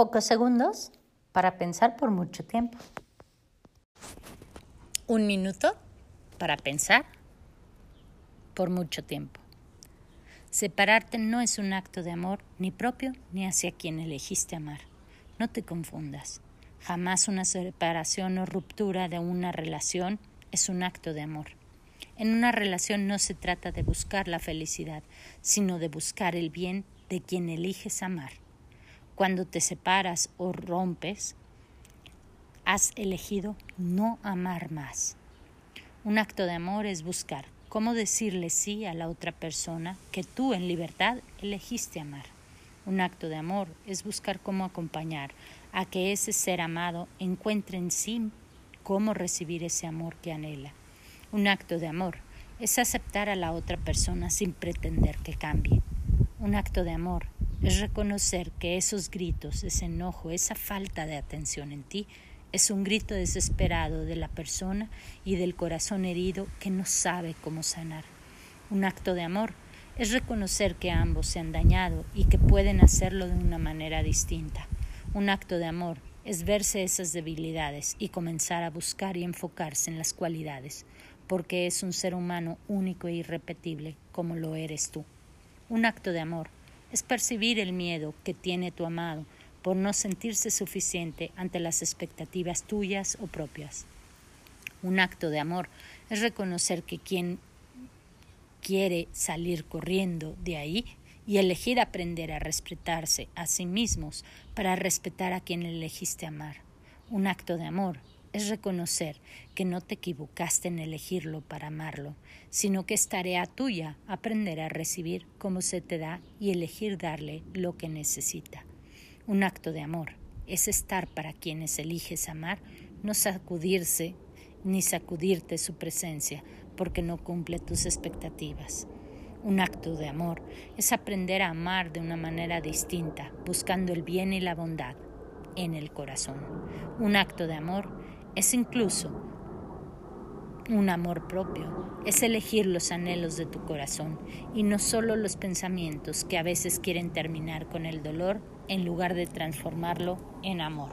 pocos segundos para pensar por mucho tiempo. Un minuto para pensar por mucho tiempo. Separarte no es un acto de amor ni propio ni hacia quien elegiste amar. No te confundas. Jamás una separación o ruptura de una relación es un acto de amor. En una relación no se trata de buscar la felicidad, sino de buscar el bien de quien eliges amar. Cuando te separas o rompes, has elegido no amar más. Un acto de amor es buscar cómo decirle sí a la otra persona que tú en libertad elegiste amar. Un acto de amor es buscar cómo acompañar a que ese ser amado encuentre en sí cómo recibir ese amor que anhela. Un acto de amor es aceptar a la otra persona sin pretender que cambie. Un acto de amor es reconocer que esos gritos, ese enojo, esa falta de atención en ti es un grito desesperado de la persona y del corazón herido que no sabe cómo sanar. Un acto de amor es reconocer que ambos se han dañado y que pueden hacerlo de una manera distinta. Un acto de amor es verse esas debilidades y comenzar a buscar y enfocarse en las cualidades, porque es un ser humano único e irrepetible como lo eres tú. Un acto de amor es percibir el miedo que tiene tu amado por no sentirse suficiente ante las expectativas tuyas o propias. Un acto de amor es reconocer que quien quiere salir corriendo de ahí y elegir aprender a respetarse a sí mismos para respetar a quien elegiste amar. Un acto de amor es reconocer que no te equivocaste en elegirlo para amarlo, sino que es tarea tuya aprender a recibir como se te da y elegir darle lo que necesita. Un acto de amor es estar para quienes eliges amar, no sacudirse ni sacudirte su presencia porque no cumple tus expectativas. Un acto de amor es aprender a amar de una manera distinta, buscando el bien y la bondad en el corazón. Un acto de amor es incluso un amor propio, es elegir los anhelos de tu corazón y no solo los pensamientos que a veces quieren terminar con el dolor en lugar de transformarlo en amor.